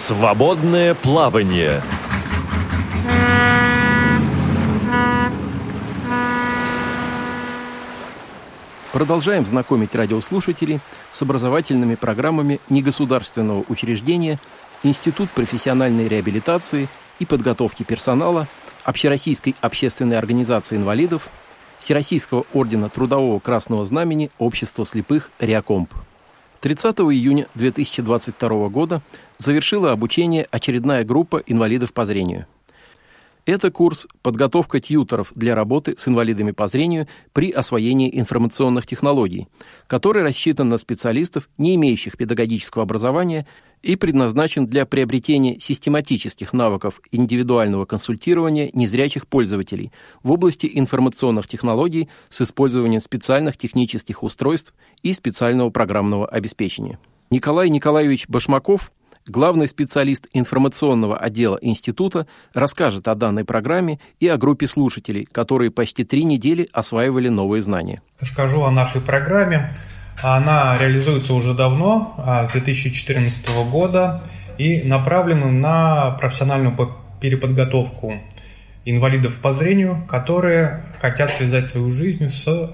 Свободное плавание. Продолжаем знакомить радиослушателей с образовательными программами негосударственного учреждения Институт профессиональной реабилитации и подготовки персонала Общероссийской общественной организации инвалидов Всероссийского ордена Трудового Красного Знамени Общества слепых «Реакомп». 30 июня 2022 года завершила обучение очередная группа инвалидов по зрению – это курс «Подготовка тьюторов для работы с инвалидами по зрению при освоении информационных технологий», который рассчитан на специалистов, не имеющих педагогического образования и предназначен для приобретения систематических навыков индивидуального консультирования незрячих пользователей в области информационных технологий с использованием специальных технических устройств и специального программного обеспечения. Николай Николаевич Башмаков главный специалист информационного отдела института расскажет о данной программе и о группе слушателей, которые почти три недели осваивали новые знания. Скажу о нашей программе. Она реализуется уже давно, а, с 2014 года, и направлена на профессиональную переподготовку инвалидов по зрению, которые хотят связать свою жизнь с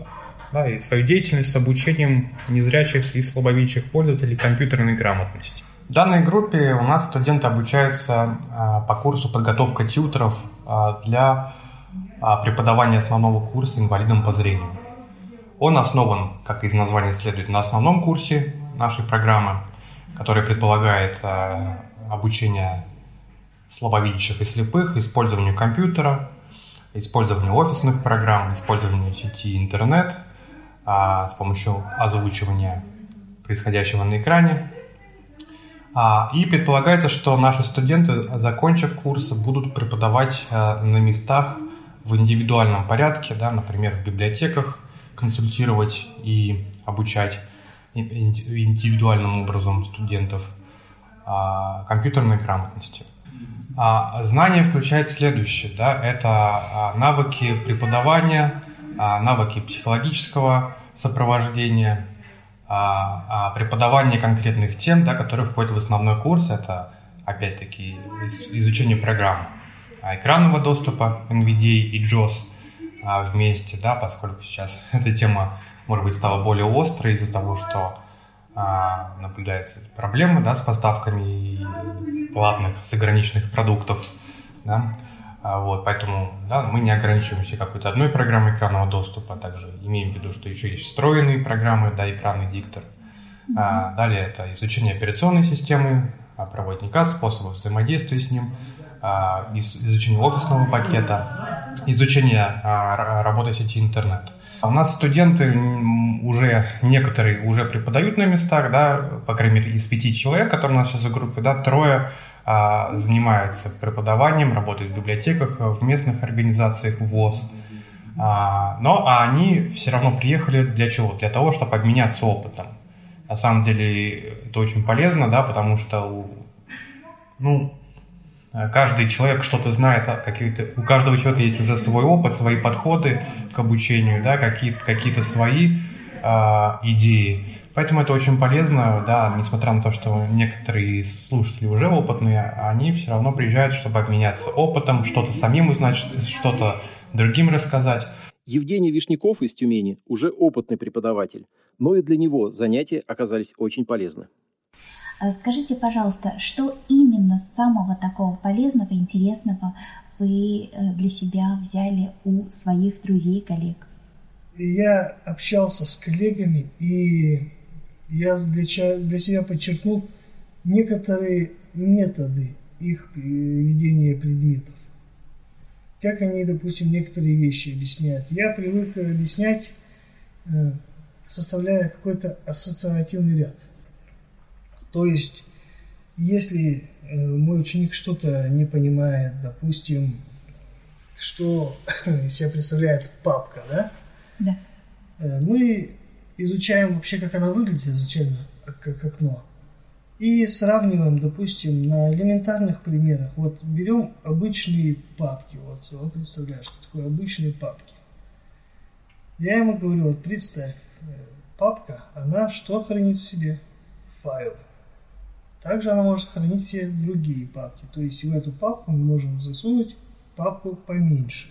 да, и свою деятельность с обучением незрячих и слабовидящих пользователей компьютерной грамотности. В данной группе у нас студенты обучаются а, по курсу подготовка тьютеров а, для а, преподавания основного курса инвалидам по зрению. Он основан, как из названия следует, на основном курсе нашей программы, который предполагает обучение слабовидящих и слепых, использованию компьютера, использованию офисных программ, использованию сети интернет с помощью озвучивания происходящего на экране, и предполагается, что наши студенты, закончив курсы, будут преподавать э, на местах в индивидуальном порядке, да, например, в библиотеках, консультировать и обучать индивидуальным образом студентов а, компьютерной грамотности. А, знания включают следующее. Да, это навыки преподавания, навыки психологического сопровождения, а, а преподавание конкретных тем, да, которые входят в основной курс, это опять-таки изучение программ а, экранного доступа NVDA и JOS а, вместе, да, поскольку сейчас эта тема, может быть, стала более острой из-за того, что а, наблюдается проблемы да, с поставками платных заграничных продуктов. Да. А, вот, поэтому да, мы не ограничиваемся какой-то одной программой экранного доступа, а также имеем в виду, что еще есть встроенные программы, да, экранный диктор. Mm-hmm. А, далее это изучение операционной системы, а, проводника, способов взаимодействия с ним, а, изучение офисного пакета, изучение а, работы сети интернет. У нас студенты уже, некоторые уже преподают на местах, да, по крайней мере, из пяти человек, которые у нас сейчас в группе, да, трое а, занимаются преподаванием, работают в библиотеках, в местных организациях ВОЗ. А, но а они все равно приехали для чего? Для того, чтобы обменяться опытом. На самом деле это очень полезно, да, потому что ну, каждый человек что-то знает, какие-то, у каждого человека есть уже свой опыт, свои подходы к обучению, да, какие-то какие свои а, идеи. Поэтому это очень полезно, да, несмотря на то, что некоторые слушатели уже опытные, они все равно приезжают, чтобы обменяться опытом, что-то самим узнать, что-то другим рассказать. Евгений Вишняков из Тюмени уже опытный преподаватель, но и для него занятия оказались очень полезны. А скажите, пожалуйста, что именно самого такого полезного, интересного вы э, для себя взяли у своих друзей коллег? Я общался с коллегами и я для, себя подчеркнул некоторые методы их ведения предметов. Как они, допустим, некоторые вещи объясняют. Я привык объяснять, э, составляя какой-то ассоциативный ряд. То есть, если э, мой ученик что-то не понимает, допустим, что из себя представляет папка, да? Да. Э, мы изучаем вообще, как она выглядит изначально, как окно. И сравниваем, допустим, на элементарных примерах. Вот берем обычные папки. Вот, вот представляешь, что такое обычные папки. Я ему говорю, вот представь, э, папка, она что хранит в себе? Файлы. Также она может хранить все другие папки. То есть в эту папку мы можем засунуть папку поменьше.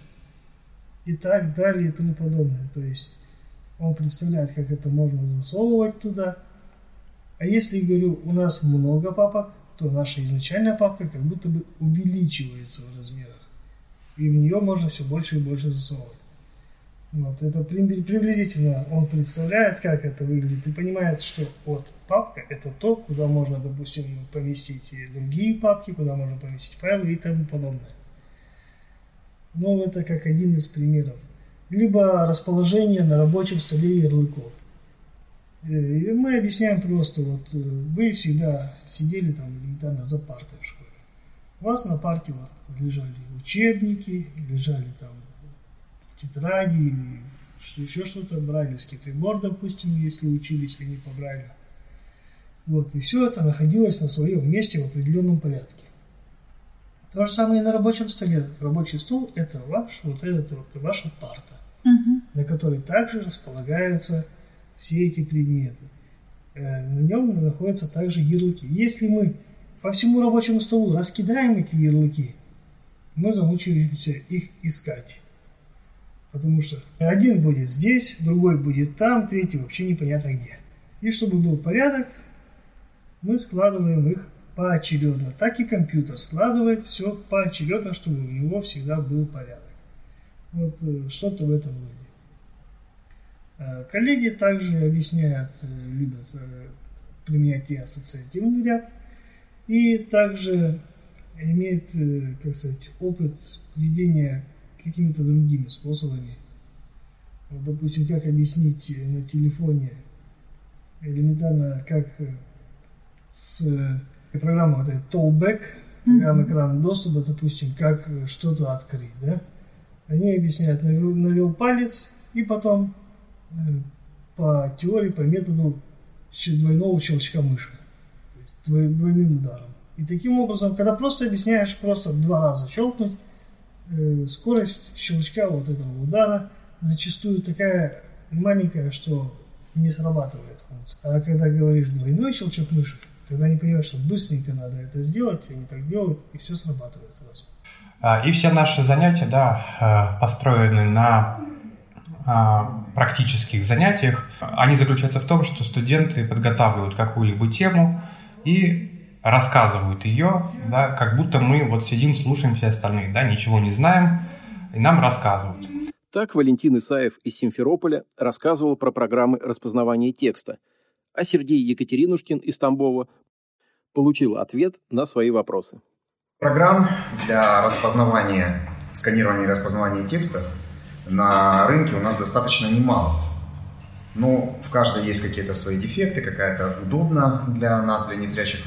И так далее и тому подобное. То есть он представляет, как это можно засовывать туда. А если, говорю, у нас много папок, то наша изначальная папка как будто бы увеличивается в размерах. И в нее можно все больше и больше засовывать. Вот, это приблизительно он представляет, как это выглядит, и понимает, что вот папка это то, куда можно, допустим, поместить другие папки, куда можно поместить файлы и тому подобное. Но это как один из примеров. Либо расположение на рабочем столе ярлыков. Э, и мы объясняем просто, вот э, вы всегда сидели там элементарно за партой в школе. У вас на парте вот лежали учебники, лежали там тетради, что еще что-то, брайлевский прибор, допустим, если учились они по Брайлю. Вот, и все это находилось на своем месте в определенном порядке. То же самое и на рабочем столе. Рабочий стол – это ваш, вот этот вот, ваша парта, угу. на которой также располагаются все эти предметы. Э, на нем находятся также ярлыки. Если мы по всему рабочему столу раскидаем эти ярлыки, мы замучаемся их искать. Потому что один будет здесь, другой будет там, третий вообще непонятно где. И чтобы был порядок, мы складываем их поочередно. Так и компьютер складывает все поочередно, чтобы у него всегда был порядок. Вот э, что-то в этом роде. Э, коллеги также объясняют, э, любят применять и ассоциативный ряд, и также имеет, как сказать, опыт ведения какими-то другими способами. Вот, допустим, как объяснить на телефоне элементарно, как с программой вот этот Tollback, программа экранного доступа, допустим, как что-то открыть, да? Они объясняют, навел, навел палец и потом э, по теории, по методу двойного щелчка мыши, то есть двойным ударом. И таким образом, когда просто объясняешь, просто два раза щелкнуть, Э, скорость щелчка вот этого удара зачастую такая маленькая, что не срабатывает функция. А когда говоришь двойной щелчок мыши, тогда не понимаешь, что быстренько надо это сделать, они так делают, и все срабатывает сразу. А, и все наши занятия, да, э, построены на а, практических занятиях. Они заключаются в том, что студенты подготавливают какую-либо тему и рассказывают ее, да, как будто мы вот сидим, слушаем все остальные, да, ничего не знаем, и нам рассказывают. Так Валентин Исаев из Симферополя рассказывал про программы распознавания текста, а Сергей Екатеринушкин из Тамбова получил ответ на свои вопросы. Программ для распознавания, сканирования и распознавания текста на рынке у нас достаточно немало. Но в каждой есть какие-то свои дефекты, какая-то удобна для нас, для незрячих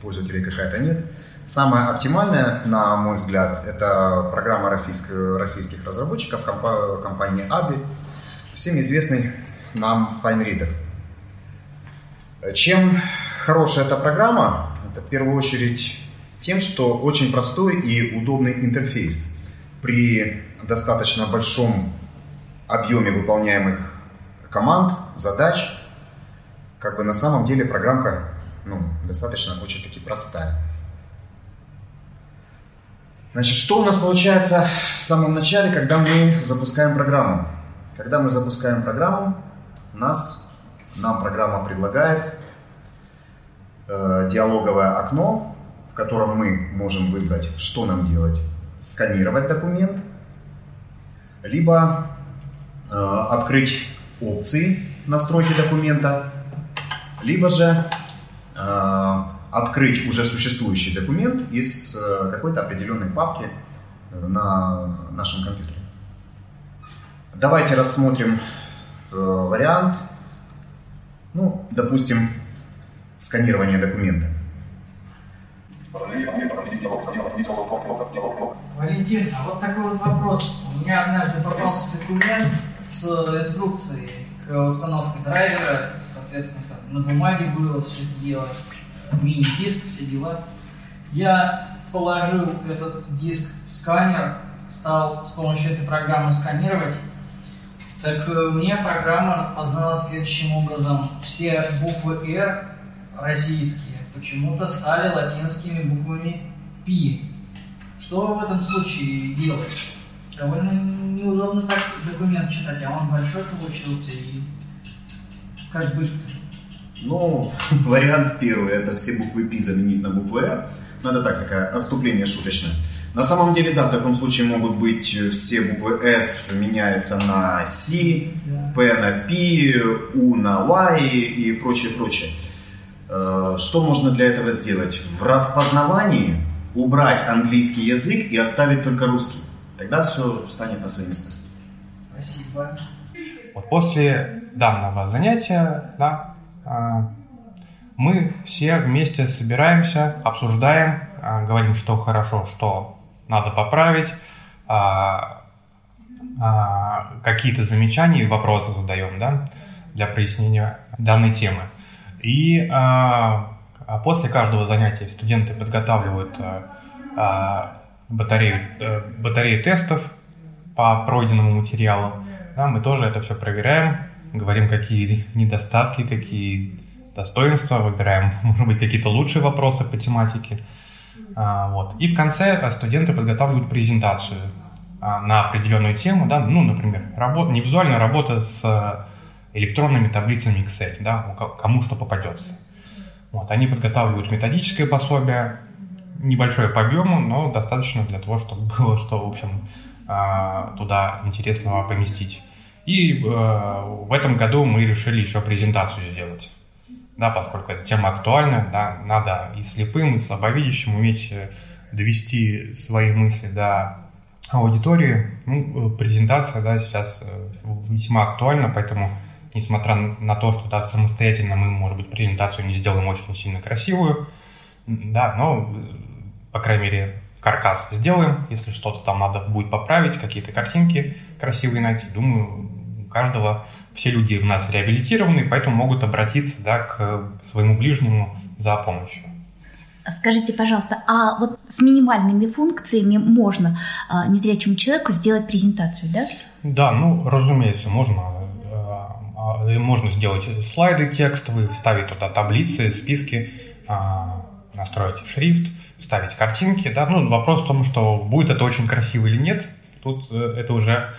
пользователей какая-то нет. Самая оптимальная, на мой взгляд, это программа российских, российских разработчиков компании ABI, всем известный нам FineReader. Чем хорошая эта программа? Это в первую очередь тем, что очень простой и удобный интерфейс. При достаточно большом объеме выполняемых команд, задач, как бы на самом деле программка ну, достаточно очень таки простая. Значит, что у нас получается в самом начале, когда мы запускаем программу? Когда мы запускаем программу, нас, нам программа предлагает э, диалоговое окно, в котором мы можем выбрать, что нам делать. Сканировать документ, либо э, открыть опции настройки документа, либо же открыть уже существующий документ из э, какой-то определенной папки э, на нашем компьютере. Давайте рассмотрим вариант, ну, допустим, сканирование документа. Валентин, а вот такой вот вопрос. У меня однажды попался документ с инструкцией к установке драйвера, соответственно, на бумаге было все это дело, мини-диск, все дела. Я положил этот диск в сканер, стал с помощью этой программы сканировать. Так э, мне программа распознала следующим образом все буквы R российские, почему-то стали латинскими буквами Пи. Что в этом случае делать? Довольно неудобно так документ читать, а он большой получился и как быть Ну, вариант первый, это все буквы Пи заменить на букву Р. Ну, это так, такое отступление шуточное. На самом деле, да, в таком случае могут быть все буквы S меняются на C, P на P, U на Y и прочее, прочее. Э, что можно для этого сделать? В распознавании убрать английский язык и оставить только русский. Тогда все станет на свои места. Спасибо. Вот после данного занятия, да, мы все вместе собираемся, обсуждаем, а, говорим, что хорошо, что надо поправить, а, какие-то замечания и вопросы задаем да, для прояснения данной темы. И после каждого занятия студенты подготавливают батарею, э, батарею тестов по пройденному материалу. Да, мы тоже это все проверяем, говорим, какие недостатки, какие достоинства, выбираем, может быть, какие-то лучшие вопросы по тематике. А, вот. И в конце э, студенты подготавливают презентацию а, на определенную тему, да, ну, например, работа, не визуальная работа с э, электронными таблицами Excel, да, кому что попадется. Вот, они подготавливают методическое пособие, небольшое по объему, но достаточно для того, чтобы было что, в общем, а, туда интересного поместить. И э, в этом году мы решили еще презентацию сделать. Да, поскольку эта тема актуальна, да, надо и слепым, и слабовидящим уметь э, довести свои мысли до аудитории. Ну, презентация да, сейчас э, весьма актуальна, поэтому, несмотря на то, что да, самостоятельно мы, может быть, презентацию не сделаем очень сильно красивую, да, но, по крайней мере, каркас сделаем, если что-то там надо будет поправить, какие-то картинки красивые найти. Думаю, у каждого, все люди у нас реабилитированы, поэтому могут обратиться да, к своему ближнему за помощью. Скажите, пожалуйста, а вот с минимальными функциями можно а, незрячему человеку сделать презентацию, да? Да, ну, разумеется, можно а, а, можно сделать слайды текстовые, вставить туда таблицы, списки, настроить шрифт, вставить картинки, да, ну, вопрос в том, что будет это очень красиво или нет, тут э, это уже,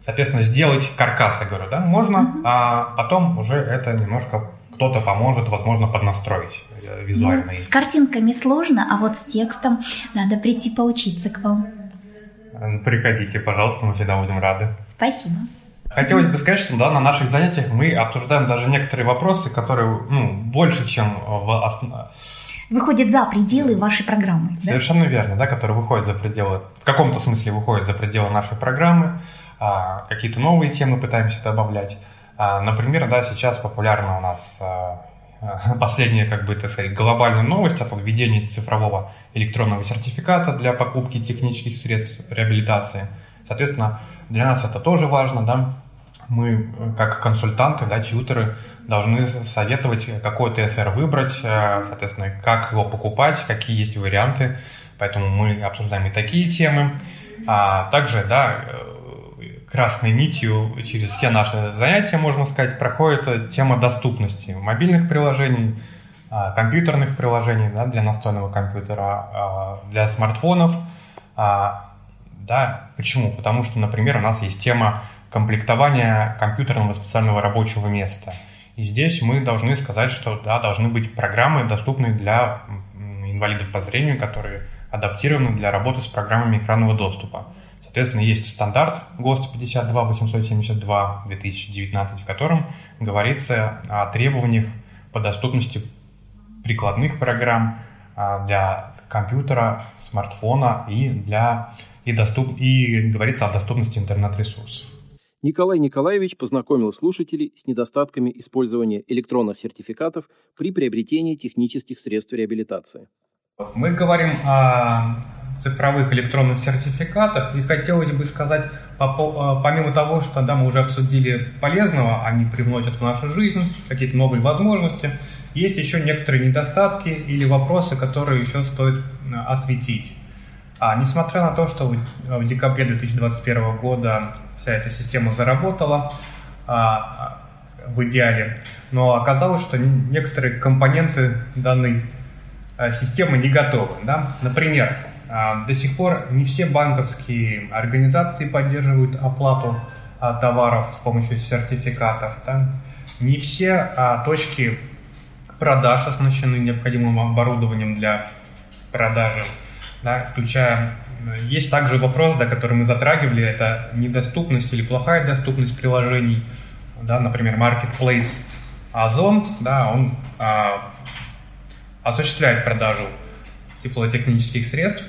соответственно, сделать каркас, я говорю, да, можно, mm-hmm. а потом уже это немножко кто-то поможет, возможно, поднастроить э, визуально. Ну, с картинками сложно, а вот с текстом надо прийти поучиться к вам. Э, приходите, пожалуйста, мы всегда будем рады. Спасибо. Хотелось бы сказать, что да, на наших занятиях мы обсуждаем даже некоторые вопросы, которые ну, больше, чем в основном выходит за пределы вашей программы. Совершенно да? верно, да, которые выходят за пределы, в каком-то смысле выходят за пределы нашей программы, а, какие-то новые темы пытаемся добавлять. А, например, да, сейчас популярна у нас а, последняя, как бы, так сказать, глобальная новость это введение цифрового электронного сертификата для покупки технических средств реабилитации. Соответственно, для нас это тоже важно, да, мы, как консультанты, да, тьютеры, должны советовать, какой ТСР выбрать, э, соответственно, как его покупать, какие есть варианты. Поэтому мы обсуждаем и такие темы. А также, да, э, красной нитью через все наши занятия, можно сказать, проходит тема доступности мобильных приложений, а, компьютерных приложений да, для настольного компьютера, а, для смартфонов. А, да, почему? Потому что, например, у нас есть тема комплектования компьютерного специального рабочего места – и здесь мы должны сказать, что да, должны быть программы, доступные для инвалидов по зрению, которые адаптированы для работы с программами экранного доступа. Соответственно, есть стандарт ГОСТ 52872 2019, в котором говорится о требованиях по доступности прикладных программ а, для компьютера, смартфона и для и, доступ, и говорится о доступности интернет-ресурсов. Николай Николаевич познакомил слушателей с недостатками использования электронных сертификатов при приобретении технических средств реабилитации. Мы говорим о цифровых электронных сертификатах, и хотелось бы сказать, помимо того, что да, мы уже обсудили полезного, они привносят в нашу жизнь какие-то новые возможности, есть еще некоторые недостатки или вопросы, которые еще стоит осветить. А несмотря на то, что в декабре 2021 года вся эта система заработала а, в идеале, но оказалось, что некоторые компоненты данной системы не готовы. Да? Например, до сих пор не все банковские организации поддерживают оплату товаров с помощью сертификатов. Да? Не все точки продаж оснащены необходимым оборудованием для продажи, да, включая... Есть также вопрос, да, который мы затрагивали, это недоступность или плохая доступность приложений, да, например, Marketplace Озон, да, он а, осуществляет продажу тифлотехнических средств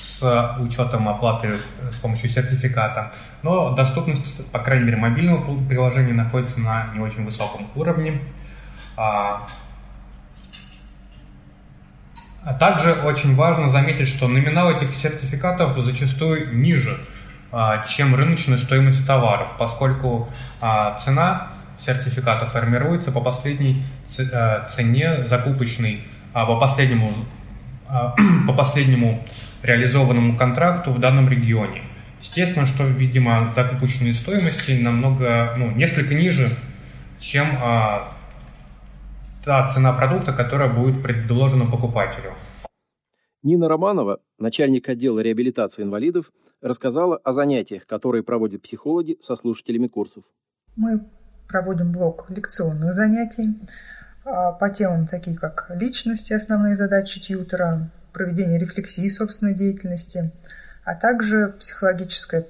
с учетом оплаты с помощью сертификата, но доступность, по крайней мере, мобильного приложения находится на не очень высоком уровне. А, а также очень важно заметить, что номинал этих сертификатов зачастую ниже, а, чем рыночная стоимость товаров, поскольку а, цена сертификата формируется по последней э, цене закупочной, по последнему, по последнему реализованному контракту в данном регионе. Естественно, что, видимо, закупочные стоимости намного, ну, несколько ниже, чем та цена продукта, которая будет предложена покупателю. Нина Романова, начальник отдела реабилитации инвалидов, рассказала о занятиях, которые проводят психологи со слушателями курсов. Мы проводим блок лекционных занятий а, по темам такие, как личности, основные задачи тьютера, проведение рефлексии собственной деятельности, а также психологическая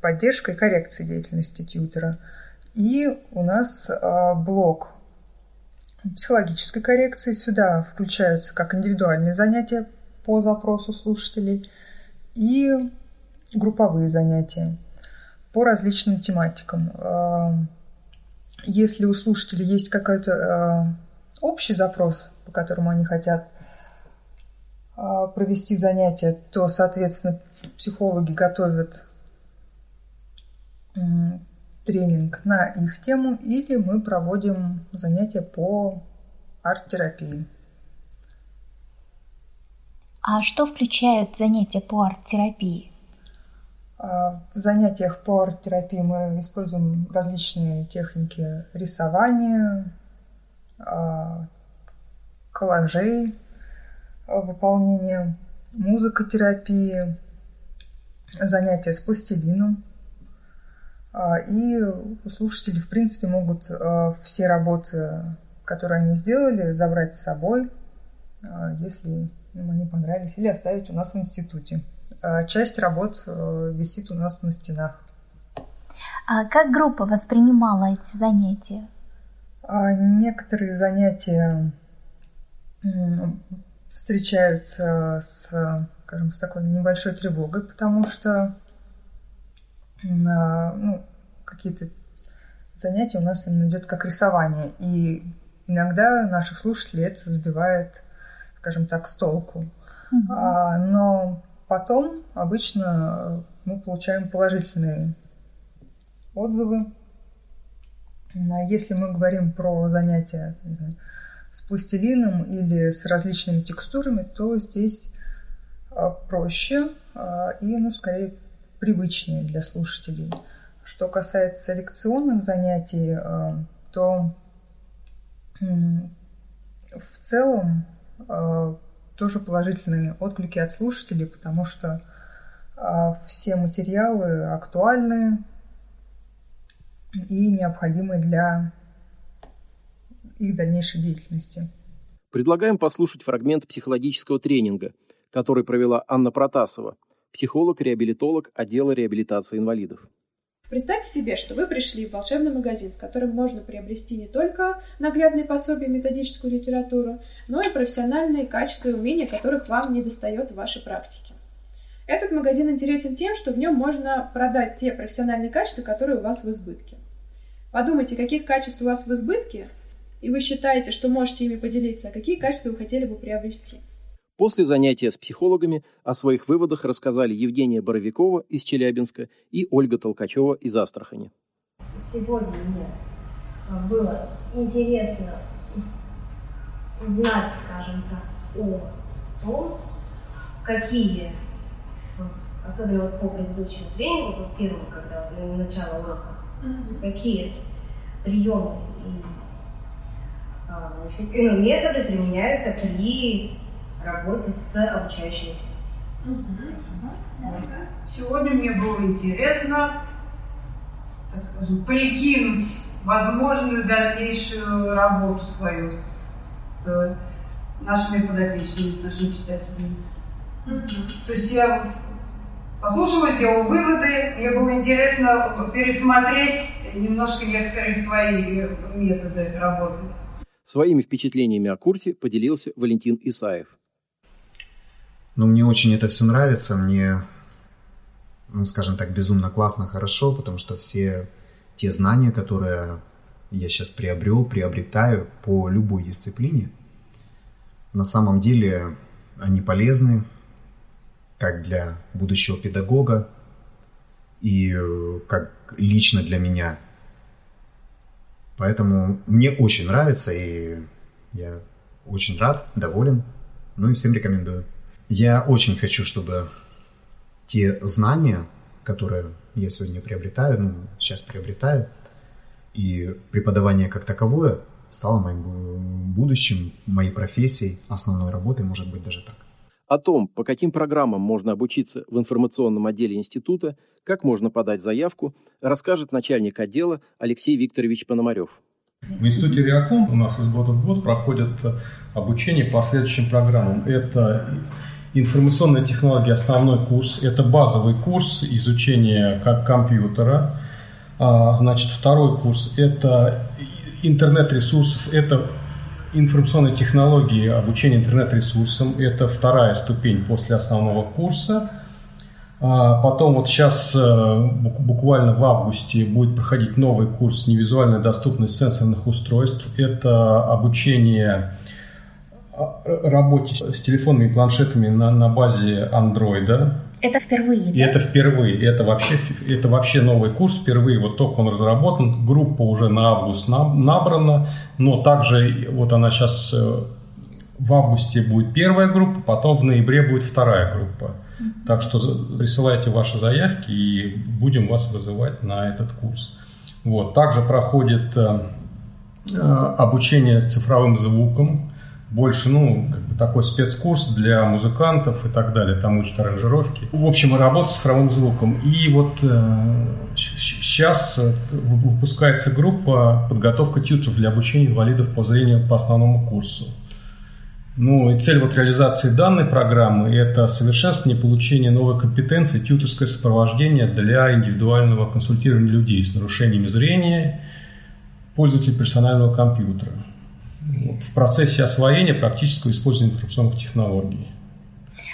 поддержка и коррекция деятельности тьютера. И у нас а, блок психологической коррекции. Сюда включаются как индивидуальные занятия по запросу слушателей и групповые занятия по различным тематикам. А, если у слушателей есть какой-то а, общий запрос, по которому они хотят а, провести занятия, то, соответственно, психологи готовят тренинг на их тему, или мы проводим занятия по арт-терапии. А что включают занятия по арт-терапии? А, в занятиях по арт-терапии мы используем различные техники рисования, а, коллажей, выполнения музыкотерапии, занятия с пластилином – а, и слушатели, в принципе, могут а, все работы, которые они сделали, забрать с собой, а, если им они понравились, или оставить у нас в институте. Часть работ висит у нас на стенах. А как группа воспринимала эти занятия? Некоторые занятия встречаются с, скажем, с такой небольшой тревогой, потому что ну, какие-то занятия у нас именно идет как рисование. И иногда наших слушателей это сбивает, скажем так, с толку. Mm-hmm. А, но потом обычно мы получаем положительные отзывы. А если мы говорим про занятия с пластилином или с различными текстурами, то здесь а, проще а, и, ну, скорее, привычнее для слушателей. Что касается лекционных занятий, э, то в целом э, тоже положительные отклики от слушателей, потому что э, все материалы актуальны и необходимы для их дальнейшей деятельности. Предлагаем послушать фрагмент психологического тренинга, который провела Анна Протасова – психолог-реабилитолог отдела реабилитации инвалидов. Представьте себе, что вы пришли в волшебный магазин, в котором можно приобрести не только наглядные пособия, методическую литературу, но и профессиональные качества и умения, которых вам не достает в вашей практике. Этот магазин интересен тем, что в нем можно продать те профессиональные качества, которые у вас в избытке. Подумайте, каких качеств у вас в избытке, и вы считаете, что можете ими поделиться, а какие качества вы хотели бы приобрести – После занятия с психологами о своих выводах рассказали Евгения Боровикова из Челябинска и Ольга Толкачева из Астрахани. Сегодня мне было интересно узнать, скажем так, о том, какие, особенно вот по предыдущему тренингу, по первому, когда начало урока, mm-hmm. какие приемы и, а, ну, методы применяются при работе с обучающимися. Сегодня мне было интересно, так скажем, прикинуть возможную дальнейшую работу свою с нашими подопечными, с нашими читателями. То есть я послушала, сделала выводы, мне было интересно пересмотреть немножко некоторые свои методы работы. Своими впечатлениями о курсе поделился Валентин Исаев. Ну, мне очень это все нравится, мне, ну, скажем так, безумно классно, хорошо, потому что все те знания, которые я сейчас приобрел, приобретаю по любой дисциплине, на самом деле они полезны как для будущего педагога и э, как лично для меня. Поэтому мне очень нравится, и я очень рад, доволен. Ну и всем рекомендую. Я очень хочу, чтобы те знания, которые я сегодня приобретаю, ну, сейчас приобретаю, и преподавание как таковое стало моим будущим, моей профессией, основной работой, может быть, даже так. О том, по каким программам можно обучиться в информационном отделе института, как можно подать заявку, расскажет начальник отдела Алексей Викторович Пономарев. В институте Реаком у нас из года в год проходит обучение по следующим программам. Это информационные технологии основной курс, это базовый курс изучения как компьютера. А, значит, второй курс это интернет-ресурсов, это информационные технологии обучение интернет-ресурсам. Это вторая ступень после основного курса. А, потом вот сейчас э, буквально в августе будет проходить новый курс «Невизуальная доступность сенсорных устройств». Это обучение работе с телефонами и планшетами на, на базе андроида. Это впервые, И да? это впервые. Это вообще, это вообще новый курс впервые. Вот только он разработан. Группа уже на август набрана. Но также вот она сейчас э, в августе будет первая группа, потом в ноябре будет вторая группа. Так что присылайте ваши заявки и будем вас вызывать на этот курс. Вот. Также проходит э, э обучение цифровым звуком больше, ну, как бы такой спецкурс для музыкантов и так далее, там учат аранжировки. В общем, работа с цифровым звуком. И вот э, сейчас э, выпускается группа подготовка тьютеров для обучения инвалидов по зрению по основному курсу. Ну и цель вот реализации данной программы – это совершенствование получения новой компетенции, тьютерское сопровождение для индивидуального консультирования людей с нарушениями зрения, пользователей персонального компьютера в процессе освоения практического использования информационных технологий.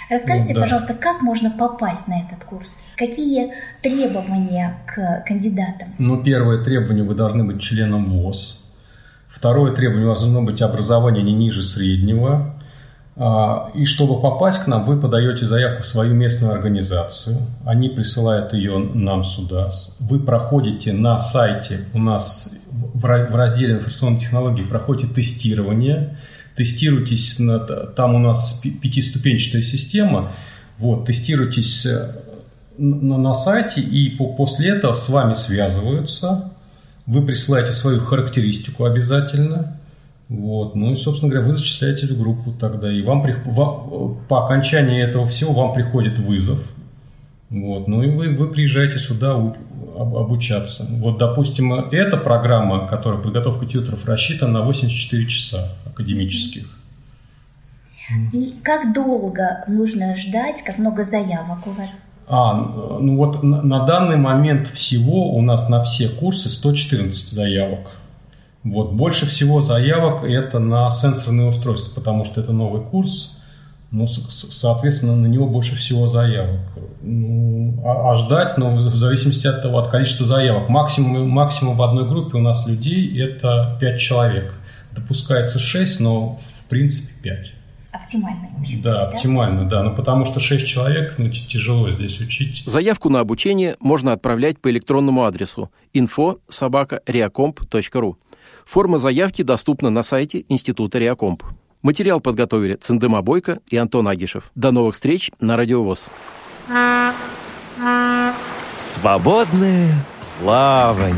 Расскажите, да. пожалуйста, как можно попасть на этот курс? Какие требования к кандидатам? Ну, первое требование – вы должны быть членом ВОЗ. Второе требование – у вас должно быть образование не ниже среднего. А, и чтобы попасть к нам, вы подаете заявку в свою местную организацию. Они присылают ее нам сюда. Вы проходите на сайте у нас в разделе информационной технологии проходите тестирование, тестируйтесь, на, там у нас пятиступенчатая система, вот, тестируйтесь э, на, на сайте, и по, после этого с вами связываются, вы присылаете свою характеристику обязательно, вот, ну и, собственно говоря, вы зачисляетесь в группу тогда, и вам, по окончании этого всего вам приходит вызов, вот, ну и вы, вы приезжаете сюда обучаться. Вот, допустим, эта программа, которая подготовка тьютеров, рассчитана на 84 часа академических. И как долго нужно ждать, как много заявок у вас? А, ну вот на, на данный момент всего у нас на все курсы 114 заявок. Вот больше всего заявок это на сенсорные устройства, потому что это новый курс ну, соответственно, на него больше всего заявок. Ну, а, а ждать, ну, в зависимости от того, от количества заявок. Максимум, максимум в одной группе у нас людей – это 5 человек. Допускается 6, но в принципе 5. Оптимально, в общем Да, да, оптимально, да. Ну, потому что 6 человек, ну, тяжело здесь учить. Заявку на обучение можно отправлять по электронному адресу info собака Форма заявки доступна на сайте Института Реакомп. Материал подготовили Циндема Бойко и Антон Агишев. До новых встреч на Радиовоз. Свободное плавание.